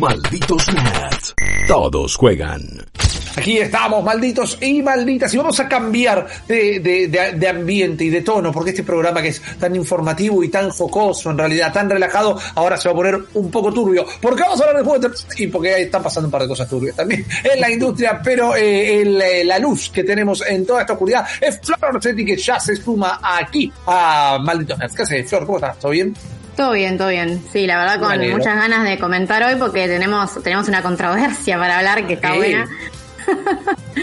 Malditos nerds. Todos juegan. Aquí estamos, malditos y malditas, y vamos a cambiar de, de, de, ambiente y de tono, porque este programa que es tan informativo y tan jocoso, en realidad tan relajado, ahora se va a poner un poco turbio. Porque vamos a hablar de juegos y porque están pasando un par de cosas turbias también en la industria, pero eh, el, eh, la luz que tenemos en toda esta oscuridad es Flor Orsetti que ya se suma aquí a Malditos Nerds. ¿Qué haces, Flor? ¿Cómo estás? ¿Todo bien? Todo bien, todo bien. Sí, la verdad con muchas ganas de comentar hoy porque tenemos tenemos una controversia para hablar que está sí. buena.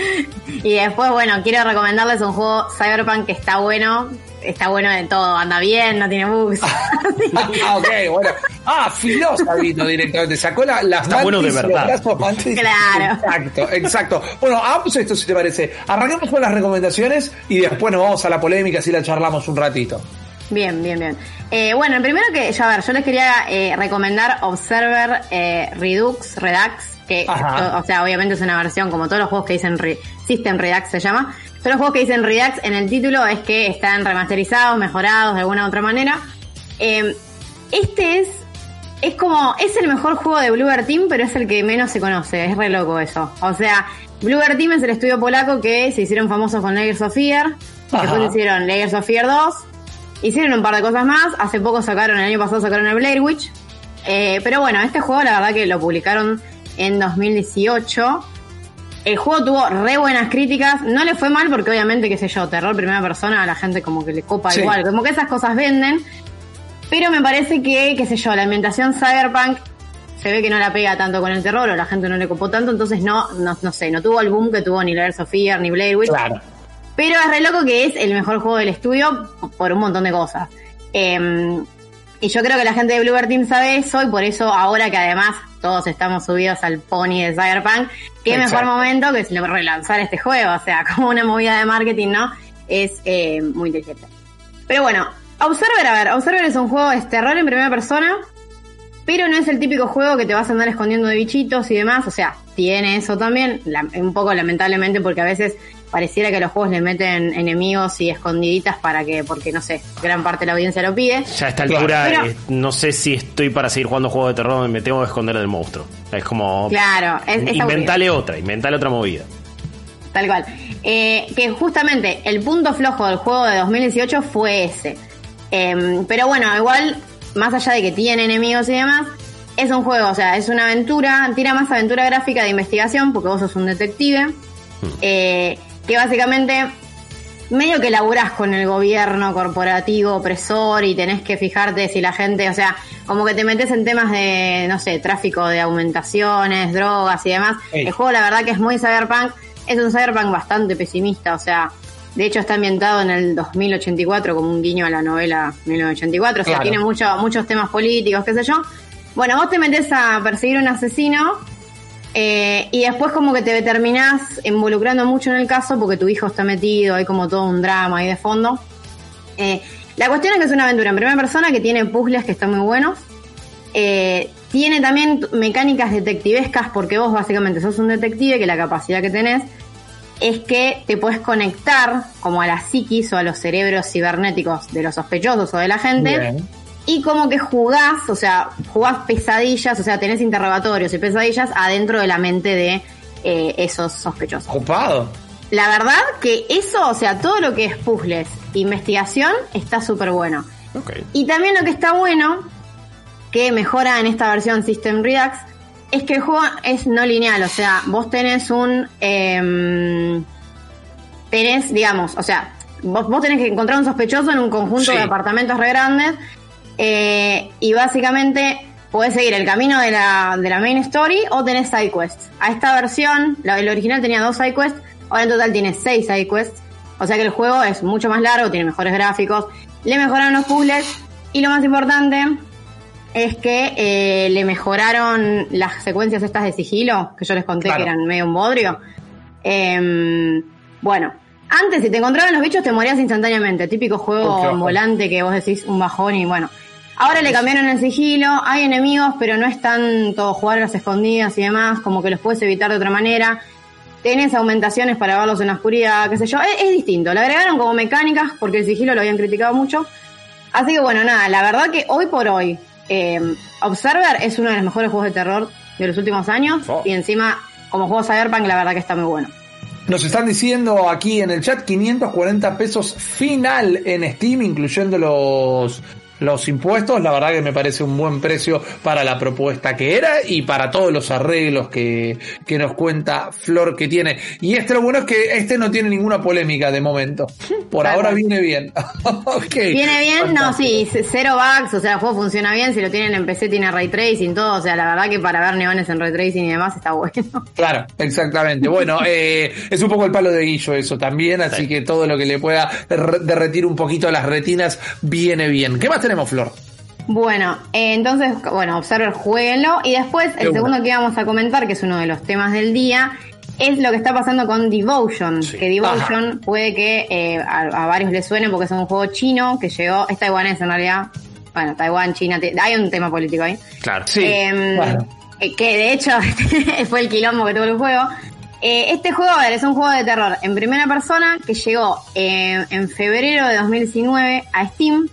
y después, bueno, quiero recomendarles un juego Cyberpunk que está bueno. Está bueno de todo, anda bien, no tiene bugs. ah, ok, bueno. Ah, filosa vino directamente. Sacó la, las Está bueno de verdad. Claro. Exacto, exacto. Bueno, hagamos esto si te parece. Arranquemos con las recomendaciones y después nos vamos a la polémica, así la charlamos un ratito. Bien, bien, bien. Eh, bueno, el primero que, ya a ver, yo les quería eh, recomendar Observer eh, Redux, Redux, que, Ajá. o sea, obviamente es una versión como todos los juegos que dicen Re System Redux se llama. Todos los juegos que dicen Redux en el título es que están remasterizados, mejorados de alguna u otra manera. Eh, este es, es como, es el mejor juego de Bluebird Team, pero es el que menos se conoce, es re loco eso. O sea, Bluebird Team es el estudio polaco que se hicieron famosos con Layers of Fear, Ajá. después hicieron Layers of Fear 2, Hicieron un par de cosas más. Hace poco sacaron, el año pasado sacaron el Blair Witch. Eh, pero bueno, este juego la verdad que lo publicaron en 2018. El juego tuvo re buenas críticas. No le fue mal porque obviamente, qué sé yo, terror primera persona a la gente como que le copa sí. igual. Como que esas cosas venden. Pero me parece que, qué sé yo, la ambientación cyberpunk se ve que no la pega tanto con el terror o la gente no le copó tanto. Entonces no, no, no sé, no tuvo el boom que tuvo ni Layers of Fear ni Blair Witch. Claro. Pero es re loco que es el mejor juego del estudio por un montón de cosas. Eh, y yo creo que la gente de Bluebird Team sabe eso y por eso ahora que además todos estamos subidos al pony de Cyberpunk, qué Exacto. mejor momento que relanzar este juego. O sea, como una movida de marketing, ¿no? Es eh, muy inteligente. Pero bueno, Observer, a ver, Observer es un juego de terror en primera persona, pero no es el típico juego que te vas a andar escondiendo de bichitos y demás. O sea, tiene eso también, la, un poco lamentablemente porque a veces pareciera que los juegos le meten enemigos y escondiditas para que, porque no sé, gran parte de la audiencia lo pide. Ya a esta altura, eh, no sé si estoy para seguir jugando juegos de terror donde me tengo que esconder del monstruo. Es como. Claro, es, es Inventale aburrido. otra, inventale otra movida. Tal cual. Eh, que justamente el punto flojo del juego de 2018 fue ese. Eh, pero bueno, igual, más allá de que tiene enemigos y demás, es un juego, o sea, es una aventura, tira más aventura gráfica de investigación, porque vos sos un detective. Hmm. Eh, que básicamente medio que laburás con el gobierno corporativo opresor y tenés que fijarte si la gente, o sea, como que te metes en temas de, no sé, tráfico de aumentaciones, drogas y demás. Hey. El juego la verdad que es muy cyberpunk, es un cyberpunk bastante pesimista, o sea, de hecho está ambientado en el 2084 como un guiño a la novela 1984, o sea, claro. tiene mucho, muchos temas políticos, qué sé yo. Bueno, vos te metes a perseguir un asesino eh, y después como que te terminás involucrando mucho en el caso porque tu hijo está metido, hay como todo un drama ahí de fondo. Eh, la cuestión es que es una aventura en primera persona que tiene puzzles que están muy buenos. Eh, tiene también mecánicas detectivescas porque vos básicamente sos un detective que la capacidad que tenés es que te puedes conectar como a la psiquis o a los cerebros cibernéticos de los sospechosos o de la gente. Y como que jugás, o sea, jugás pesadillas, o sea, tenés interrogatorios y pesadillas adentro de la mente de eh, esos sospechosos. Ocupado. La verdad que eso, o sea, todo lo que es puzzles, investigación, está súper bueno. Okay. Y también lo que está bueno, que mejora en esta versión System Redux, es que el juego es no lineal, o sea, vos tenés un... Eh, tenés, digamos, o sea, vos, vos tenés que encontrar un sospechoso en un conjunto sí. de apartamentos re grandes eh, y básicamente puedes seguir el camino de la, de la main story o tenés side quests. A esta versión, la, el original tenía dos side quests, ahora en total tiene seis side quests. O sea que el juego es mucho más largo, tiene mejores gráficos, le mejoran los puzzles y lo más importante es que eh, le mejoraron las secuencias estas de sigilo, que yo les conté Claro. que eran medio un bodrio. Em, bueno, antes si te encontraban los bichos te morías instantáneamente, típico juego volante que vos decís un bajón y bueno. Ahora le cambiaron el sigilo, hay enemigos, pero no es tanto jugar a las escondidas y demás, como que los puedes evitar de otra manera. Tenés aumentaciones para verlos en la oscuridad, qué sé yo. Es, es distinto. Le agregaron como mecánicas porque el sigilo lo habían criticado mucho. Así que bueno, nada, la verdad que hoy por hoy, eh, Observer es uno de los mejores juegos de terror de los últimos años. Oh. Y encima, como juego Cyberpunk, la verdad que está muy bueno. Nos están diciendo aquí en el chat 540 pesos final en Steam, incluyendo los, los impuestos. La verdad que me parece un buen precio para la propuesta que era y para todos los arreglos que, que nos cuenta Flor que tiene. Y este lo bueno es que este no tiene ninguna polémica de momento. Por ahora viene bien. Viene bien, no, sí, cero bugs, o sea, el juego funciona bien, si lo tienen en PC tiene ray tracing, todo, o sea, la verdad que para ver neones en ray tracing y demás está bueno. Claro, exactamente. Bueno, eh, es un poco el palo de guillo eso también, así Sí. que todo lo que le pueda re- derretir un poquito las retinas viene bien. ¿Qué más tenemos, Flor? Bueno, eh, entonces, bueno, Observer, jueguenlo. Y después, De el segundo que íbamos a comentar, que es uno de los temas del día, es lo que está pasando con Devotion. Sí. Que Devotion puede que eh, a, a varios les suene porque es un juego chino que llegó, es taiwanés en realidad. Bueno, Taiwán, China, hay un tema político ahí. Claro. Sí, Em, bueno. eh, que de hecho fue el quilombo que tuvo el juego. Este juego, a ver, es un juego de terror en primera persona que llegó en febrero de 2019 a Steam.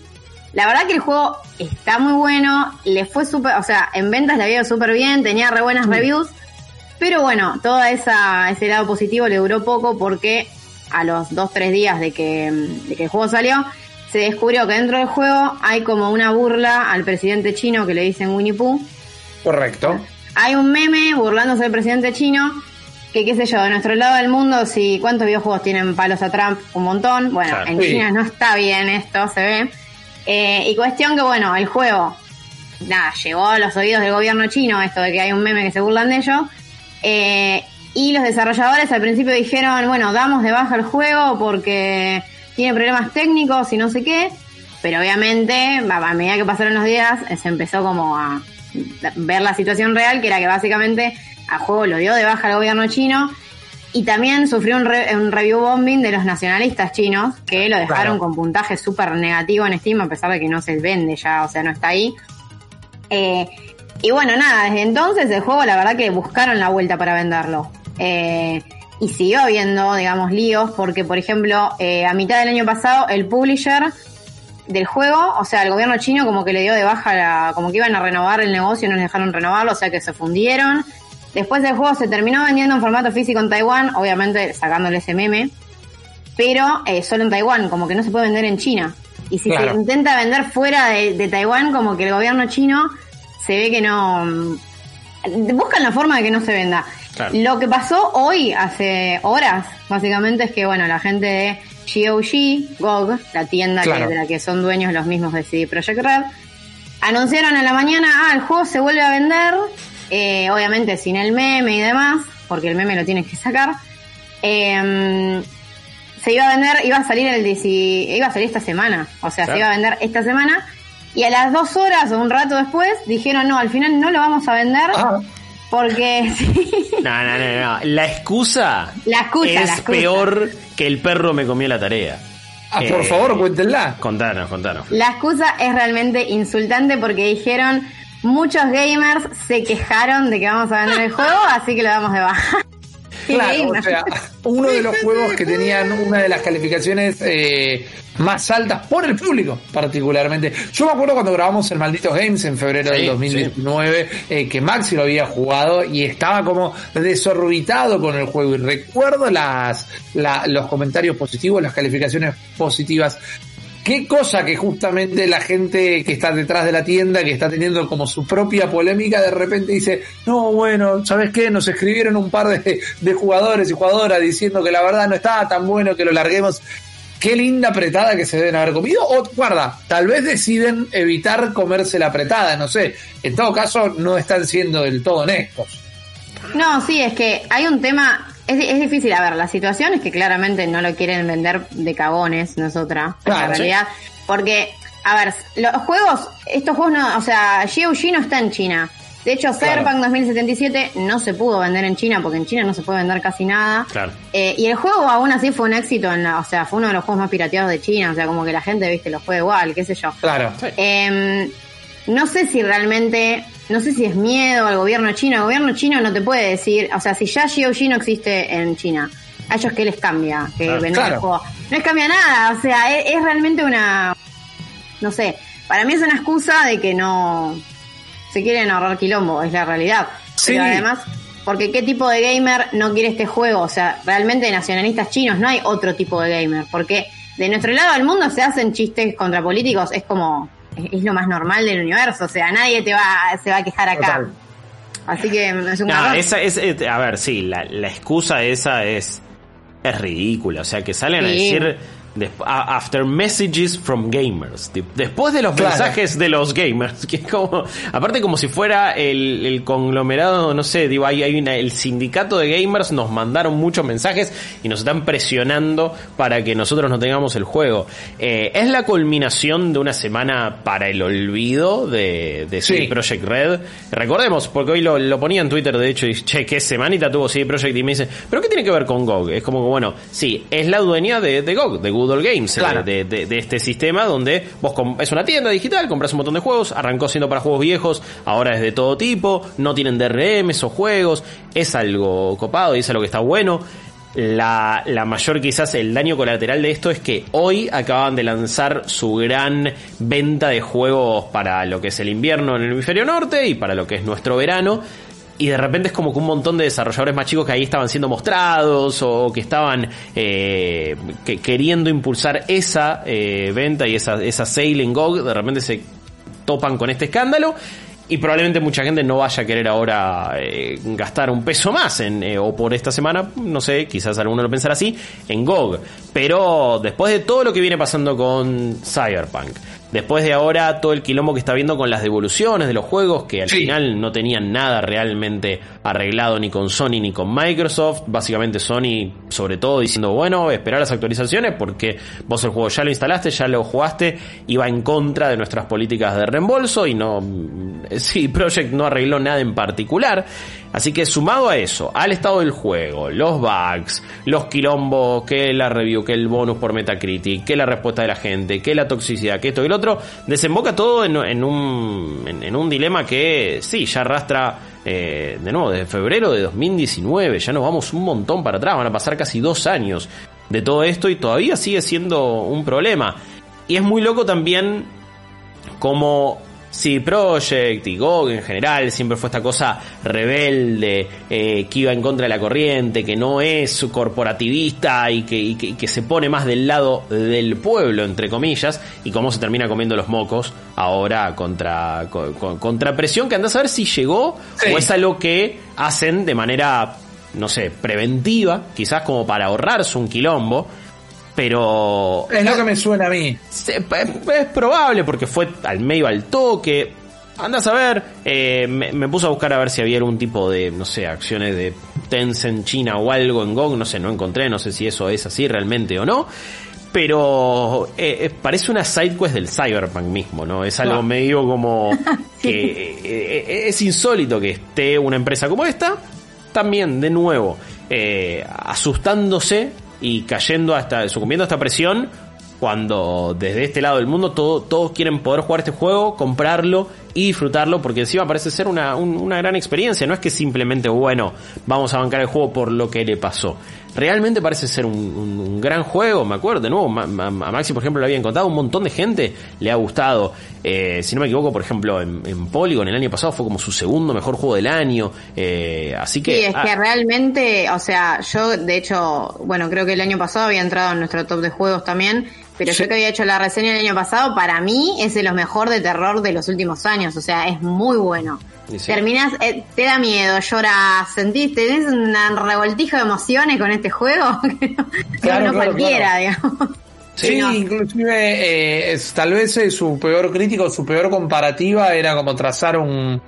La verdad que el juego está muy bueno, le fue súper, o sea, en ventas le había ido súper bien, tenía re buenas reviews, pero bueno, todo esa, ese lado positivo le duró poco porque a los 2-3 días de que, de que el juego salió, se descubrió que dentro del juego hay como una burla al presidente chino que le dicen Winnie Pooh, Correcto. hay un meme burlándose del presidente chino que qué sé yo, de nuestro lado del mundo, si cuántos videojuegos tienen palos a Trump, un montón. Bueno, en Sí. China no está bien esto, se ve. Eh, y cuestión que bueno, el juego, nada, llegó a los oídos del gobierno chino, esto de que hay un meme que se burlan de ellos. Eh, y los desarrolladores al principio dijeron, bueno, damos de baja el juego porque tiene problemas técnicos y no sé qué. Pero obviamente, a a medida que pasaron los días, se empezó como a ver la situación real, que era que básicamente al juego lo dio de baja el gobierno chino y también sufrió un, re- un review bombing de los nacionalistas chinos que lo dejaron Claro. con puntaje súper negativo en Steam a pesar de que no se vende ya, o sea, no está ahí. Eh, y bueno, nada, desde entonces el juego la verdad que buscaron la vuelta para venderlo. Eh, y siguió habiendo, digamos, líos porque, por ejemplo, eh, a mitad del año pasado el publisher del juego, o sea, el gobierno chino como que le dio de baja la, como que iban a renovar el negocio y no les dejaron renovarlo, o sea que se fundieron. Después el juego se terminó vendiendo en formato físico en Taiwán, obviamente sacándole ese meme, pero eh, solo en Taiwán, como que no se puede vender en China. Y si Claro. se intenta vender fuera de, de Taiwán, como que el gobierno chino se ve que no... mm, Buscan la forma de que no se venda. Claro. Lo que pasó hoy, hace horas, básicamente, es que, bueno, la gente de GOG, GOG, la tienda que- de la que son dueños los mismos de CD Projekt Red, anunciaron a la mañana, ah, el juego se vuelve a vender, eh, obviamente sin el meme y demás, porque el meme lo tienes que sacar. Eh, se iba a vender, iba a salir el 10 iba a salir esta semana, o sea, Claro. se iba a vender esta semana. Y a las dos horas o un rato después dijeron, no, al final no lo vamos a vender Ah, porque sí, No, no, no, no. La excusa, La excusa, es la excusa. peor que el perro me comió la tarea. ah, por Eh, favor, cuéntenla. Contanos, contanos. La excusa es realmente insultante porque dijeron muchos gamers se quejaron de que vamos a vender el juego, así que lo damos de baja. Claro, o sea, uno de los juegos que tenían una de las calificaciones eh, más altas por el público, particularmente. Yo me acuerdo cuando grabamos el Malditos Games en febrero Sí, del 2019, eh, que Maxi lo había jugado y estaba como desorbitado con el juego. Y recuerdo las, la- los comentarios positivos, las calificaciones positivas. Qué cosa que justamente la gente que está detrás de la tienda, que está teniendo como su propia polémica, de repente dice, no, bueno, ¿sabes qué? Nos escribieron un par de, de jugadores y jugadoras diciendo que la verdad no estaba tan bueno que lo larguemos. Qué linda apretada que se deben haber comido. O, guarda, tal vez deciden evitar comerse la apretada, no sé. En todo caso, no están siendo del todo honestos. No, sí, es que hay un tema, es, es difícil, a ver, la situación es que claramente no lo quieren vender de cagones, no es otra, Claro, en realidad, porque a ver, los juegos, estos juegos no, o sea, GOG no está en China. De hecho, Cyberpunk 2077 no se pudo vender en China porque en China no se puede vender casi nada. Claro. Eh, y el juego aún así fue un éxito, en la- o sea, fue uno de los juegos más pirateados de China, o sea, como que la gente, viste, lo juega igual, qué sé yo. Claro. Eh, no sé si realmente, no sé si es miedo al gobierno chino. El gobierno chino no te puede decir, o sea, si ya GOG no existe en China, a ellos qué les cambia que Claro. vender el juego. No les cambia nada, o sea, es, es realmente una, no sé, para mí es una excusa de que no se quieren ahorrar quilombo, es la realidad. Sí. Pero además, porque qué tipo de gamer no quiere este juego, o sea, realmente nacionalistas chinos, no hay otro tipo de gamer, porque de nuestro lado del mundo se hacen chistes contra políticos, es como, es lo más normal del universo, o sea, nadie te va, se va a quejar acá. Total. Así que es un No, garrón. esa es, a ver, sí, la, la excusa esa es, es ridícula. O sea, que salen a decir after messages from gamers. Después de los Claro. mensajes de los gamers. Que es como, aparte como si fuera el, el conglomerado, no sé, digo, hay, hay una- el sindicato de gamers nos mandaron muchos mensajes y nos están presionando para que nosotros no tengamos el juego. Eh, es la culminación de una semana para el olvido de, de Sí. CD Project Red. Recordemos, porque hoy lo, lo ponía en Twitter, de hecho, y che, qué semanita tuvo CD Project y me dice, ¿pero qué tiene que ver con GOG? Es como que, bueno, sí, es la dueña de, de GOG, de Good Games, Claro. de, de- de este sistema donde vos es una tienda digital, compras un montón de juegos, arrancó siendo para juegos viejos, ahora es de todo tipo, no tienen DRMs o juegos, es algo copado y es algo que está bueno. La, la mayor quizás el daño colateral de esto es que hoy acaban de lanzar su gran venta de juegos para lo que es el invierno en el hemisferio norte y para lo que es nuestro verano. Y de repente es como que un montón de desarrolladores más chicos que ahí estaban siendo mostrados o que estaban eh, que- queriendo impulsar esa eh, venta y esa, esa sale en GOG, de repente se topan con este escándalo y probablemente mucha gente no vaya a querer ahora eh, gastar un peso más en, o por esta semana, no sé, quizás alguno lo pensará así, en GOG. Pero después de todo lo que viene pasando con Cyberpunk, después de ahora todo el quilombo que está viendo con las devoluciones de los juegos, que al Sí. final no tenían nada realmente arreglado ni con Sony ni con Microsoft, básicamente Sony sobre todo diciendo, bueno, esperar las actualizaciones porque vos el juego ya lo instalaste, ya lo jugaste va en contra de nuestras políticas de reembolso y no, sí, Project no arregló nada en particular. Así que sumado a eso, al estado del juego, los bugs, los quilombos, que la review, que el bonus por Metacritic, que la respuesta de la gente, que la toxicidad, que esto y el otro, desemboca todo en, un, en un dilema que sí, ya arrastra eh, de nuevo desde febrero de 2019, ya nos vamos un montón para atrás, van a pasar casi dos años de todo esto y todavía sigue siendo un problema. Y es muy loco también como CD Projekt y GOG en general siempre fue esta cosa rebelde, eh, que iba en contra de la corriente, que no es corporativista y que, y que- se pone más del lado del pueblo, entre comillas, y cómo se termina comiendo los mocos ahora contra, co- co- contra presión que andás a ver si llegó Sí. o es algo que hacen de manera, no sé, preventiva, quizás como para ahorrarse un quilombo. Pero Es lo que me suena a mí. Es, es probable porque fue al medio al toque. Andás a ver, eh, me, me puse a buscar a ver si había algún tipo de, no sé, acciones de Tencent China o algo en GOG, no sé, no encontré, no sé si eso es así realmente o no. Pero eh, eh, parece una side quest del Cyberpunk mismo, ¿no? Es algo Claro. medio como que eh, es insólito que esté una empresa como esta, también de nuevo, asustándose y cayendo hasta, sucumbiendo a esta presión, cuando desde este lado del mundo todo- todos quieren poder jugar este juego, comprarlo y disfrutarlo, porque encima parece ser una, un- una gran experiencia, no es que simplemente, bueno, vamos a bancar el juego por lo que le pasó. Realmente parece ser un, un- un gran juego, me acuerdo, de nuevo, Ma- Ma- a Maxi por ejemplo le habían contado, un montón de gente le ha gustado. Eh, si no me equivoco, por ejemplo, en, en Polygon el año pasado fue como su segundo mejor juego del año, eh, así que... Sí, es ah, que realmente, o sea, yo de hecho, bueno, creo que el año pasado había entrado en nuestro top de juegos también, pero Sí. yo que había hecho la reseña el año pasado, para mí es de los mejor de terror de los últimos años, o sea, es muy bueno. Sí. Terminás, eh, te da miedo, lloras, sentís, tenés una revoltija de emociones con este juego que no, que Claro, no claro, cualquiera, digamos. Sí, no. inclusive eh, es- tal vez eh, su peor crítico, su peor comparativa era como trazar un,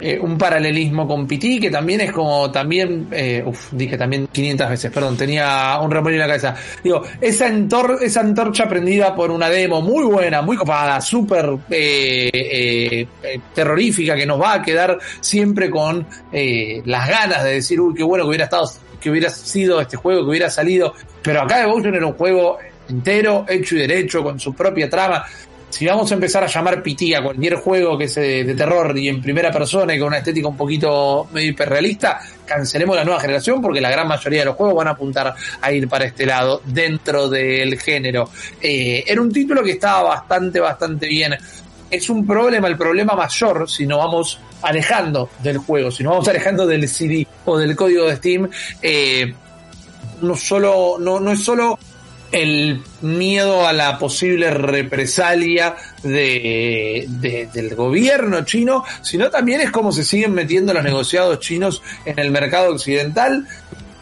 eh, un paralelismo con PT, que también es como también, eh, uf, dije también 500 veces, perdón, tenía un remolino en la cabeza. Digo, esa, antor esa antorcha prendida por una demo muy buena, muy copada, súper eh, eh, eh, terrorífica, que nos va a quedar siempre con eh, las ganas de decir, uy, qué bueno que hubiera estado, que hubiera sido este juego, que hubiera salido. Pero acá Devotion era un juego entero, hecho y derecho, con su propia trama si vamos a empezar a llamar PT a cualquier juego que sea de terror y en primera persona y con una estética un poquito medio hiperrealista, cancelemos la nueva generación porque la gran mayoría de los juegos van a apuntar a ir para este lado dentro del género. Eh, era un título que estaba bastante, bastante bien. Es un problema, el problema mayor, si nos vamos alejando del juego, si nos vamos alejando del CD o del código de Steam, eh, no solo, no, no es solo el miedo a la posible represalia de, de- del gobierno chino, sino también es cómo se siguen metiendo los negociados chinos en el mercado occidental.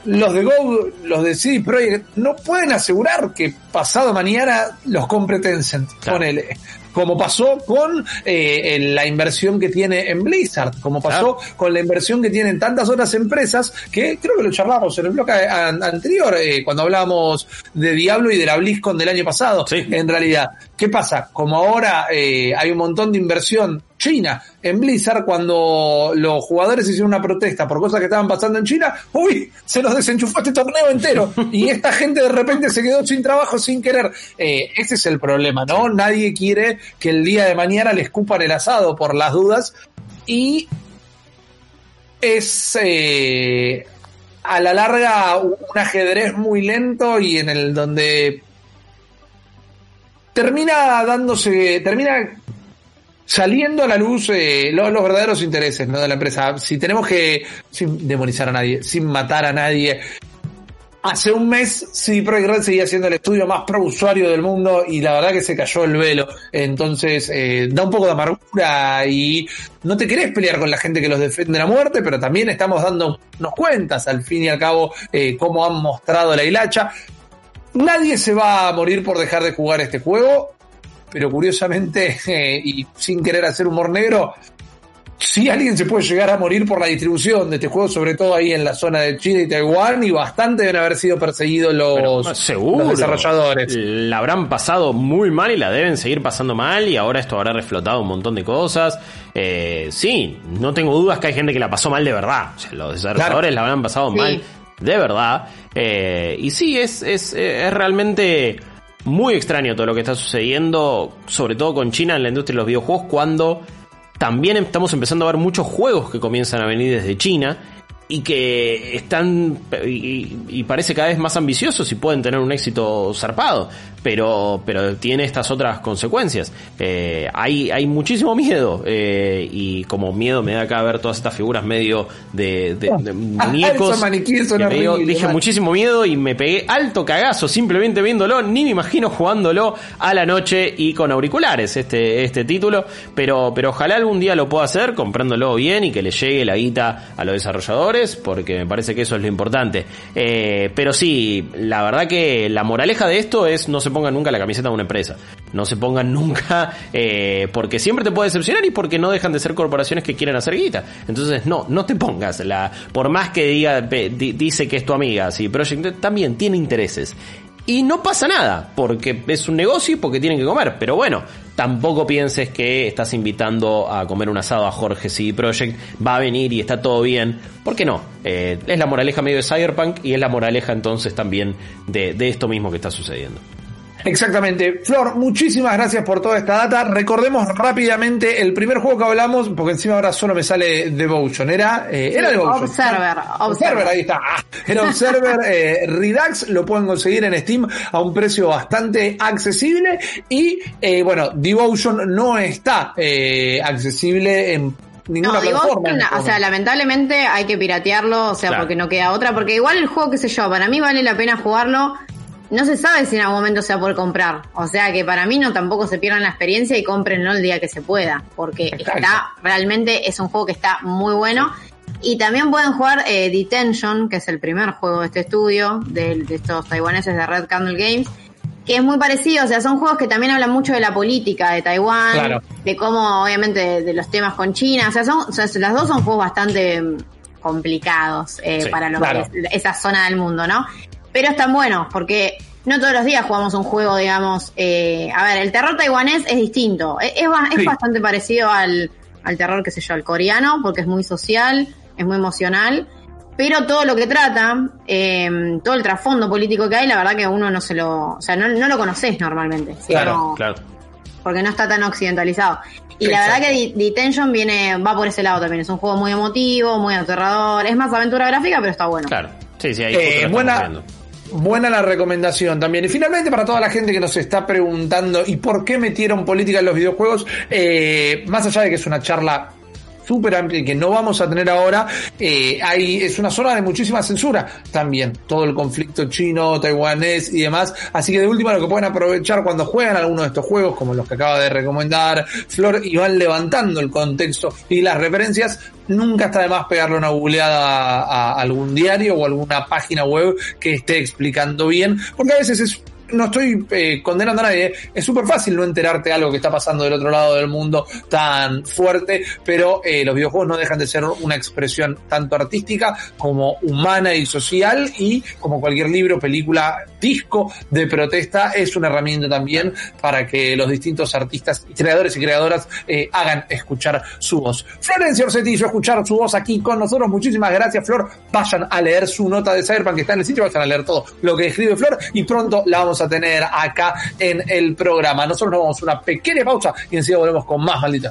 Los de Go, los de CD Projekt no pueden asegurar que pasado mañana los compre Tencent, Claro. ponele. Como pasó con eh, la inversión que tiene en Blizzard, como pasó con la inversión que tienen tantas otras empresas que creo que lo charlamos en el bloque an- anterior, eh, cuando hablábamos de Diablo y de la BlizzCon del año pasado. Sí. En realidad, ¿qué pasa? Como ahora eh, hay un montón de inversión china en Blizzard, cuando los jugadores hicieron una protesta por cosas que estaban pasando en China, uy, se nos desenchufó este torneo entero y esta gente de repente se quedó sin trabajo sin querer. Eh, ese es el problema, ¿no? Nadie quiere que el día de mañana le escupan el asado por las dudas y es eh, a la larga un ajedrez muy lento y en el donde termina dándose, termina saliendo a la luz eh, lo- los, verdaderos intereses ¿no? de la empresa. Si tenemos que, sin demonizar a nadie, sin matar a nadie, hace un mes CD Projekt Red seguía siendo el estudio más pro usuario del mundo y la verdad que se cayó el velo. Entonces eh, da un poco de amargura y no te querés pelear con la gente que los defiende la muerte, pero también estamos dando unos cuentas al fin y al cabo eh, cómo han mostrado la hilacha. Nadie se va a morir por dejar de jugar este juego, pero curiosamente, eh, y sin querer hacer humor negro, si alguien se puede llegar a morir por la distribución de este juego, sobre todo ahí en la zona de China y Taiwán, y bastante deben haber sido perseguidos los, seguro. los desarrolladores. La habrán pasado muy mal y la deben seguir pasando mal y ahora esto habrá reflotado un montón de cosas. Eh, sí, no tengo dudas que hay gente que la pasó mal de verdad. O sea, los desarrolladores la habrán pasado Sí. mal de verdad. Eh, y sí, es, es, es realmente muy extraño todo lo que está sucediendo, sobre todo con China en la industria de los videojuegos, cuando también estamos empezando a ver muchos juegos que comienzan a venir desde China y que están y, y parece cada vez más ambiciosos y pueden tener un éxito zarpado pero pero tiene estas otras consecuencias. Eh, hay hay muchísimo miedo eh, y como miedo me da acá ver todas estas figuras medio de, de- de muñecos Esos maniquíes son que me dio- horribles, dije muchísimo miedo y me pegué alto cagazo simplemente viéndolo ni me imagino jugándolo a la noche y con auriculares este este título. Pero pero ojalá algún día lo pueda hacer comprándolo bien y que le llegue la guita a los desarrolladores porque me parece que eso es lo importante. Eh, pero sí la verdad que la moraleja de esto es no se pongan nunca la camiseta de una empresa no se pongan nunca eh, porque siempre te puede decepcionar y porque no dejan de ser corporaciones que quieren hacer guita entonces no no te pongas la por más que diga dice que es tu amiga si Project también tiene intereses y no pasa nada, porque es un negocio y porque tienen que comer. Pero bueno, tampoco pienses que estás invitando a comer un asado a Jorge CD Project, va a venir y está todo bien. ¿Por qué no? Eh, es la moraleja medio de Cyberpunk y es la moraleja entonces también de esto mismo que está sucediendo. Exactamente. Flor, muchísimas gracias por toda esta data. Recordemos rápidamente el primer juego que hablamos, porque encima ahora solo me sale Devotion. Era, eh, era Devotion. Observer, Observer, Observer. ahí está. Ah, Era Observer eh, Redux, lo pueden conseguir en Steam a un precio bastante accesible. Y eh, bueno, Devotion no está eh, accesible en ninguna No, plataforma. este o sea, lamentablemente hay que piratearlo, o sea, Claro. porque no queda otra, porque igual el juego, qué sé yo, para mí vale la pena jugarlo. No se sabe si en algún momento se va a poder comprar. O sea que para mí no tampoco se pierdan la experiencia y cómprenlo el día que se pueda. Porque Exacto. está, realmente es un juego que está muy bueno. Y también pueden jugar eh, Detention, que es el primer juego de este estudio, de, de estos taiwaneses de Red Candle Games, que es muy parecido, o sea, son juegos que también hablan mucho de la política de Taiwán, Claro. de cómo, obviamente, de, los temas con China. O sea, son, o sea, las dos son juegos bastante mm, complicados eh, Sí, para lo claro. que es esa zona del mundo, ¿no? Pero están buenos, porque no todos los días jugamos un juego, digamos. eh, a ver, el terror taiwanés es distinto. Es, es es Sí. bastante parecido al, al terror, qué sé yo, al coreano, porque es muy social, es muy emocional. Pero todo lo que trata, eh, todo el trasfondo político que hay, la verdad que uno no se lo. O sea, no, no lo conoces normalmente. ¿sí? Claro, No- Claro. porque no está tan occidentalizado. Y la verdad que De- Detention viene, va por ese lado también. Es un juego muy emotivo, muy aterrador. Es más aventura gráfica, pero está bueno. Claro. Sí, sí, ahí Eh, buena, viendo. Buena la recomendación también. Y finalmente, para toda la gente que nos está preguntando ¿y por qué metieron política en los videojuegos? Eh, más allá de que es una charla súper amplia que no vamos a tener ahora, eh, hay, es una zona de muchísima censura también, todo el conflicto chino, taiwanés y demás, así que de última lo que pueden aprovechar cuando juegan alguno de estos juegos, como los que acaba de recomendar Flor, y van levantando el contexto y las referencias, nunca está de más pegarle una googleada a, a algún diario o alguna página web que esté explicando bien, porque a veces es no estoy eh, condenando a nadie, ¿eh? es súper fácil no enterarte algo que está pasando del otro lado del mundo tan fuerte, pero eh, los videojuegos no dejan de ser una expresión tanto artística como humana y social y como cualquier libro, película, disco de protesta es una herramienta también para que los distintos artistas, creadores y creadoras hagan escuchar su voz. Florencia Orsetti hizo escuchar su voz aquí con nosotros. Muchísimas gracias, Flor. Vayan a leer su nota de Cyberpunk que está en el sitio, vayan a leer todo lo que escribe Flor y pronto la vamos a tener acá en el programa. Nosotros nos vamos a una pequeña pausa y enseguida volvemos con más maldita.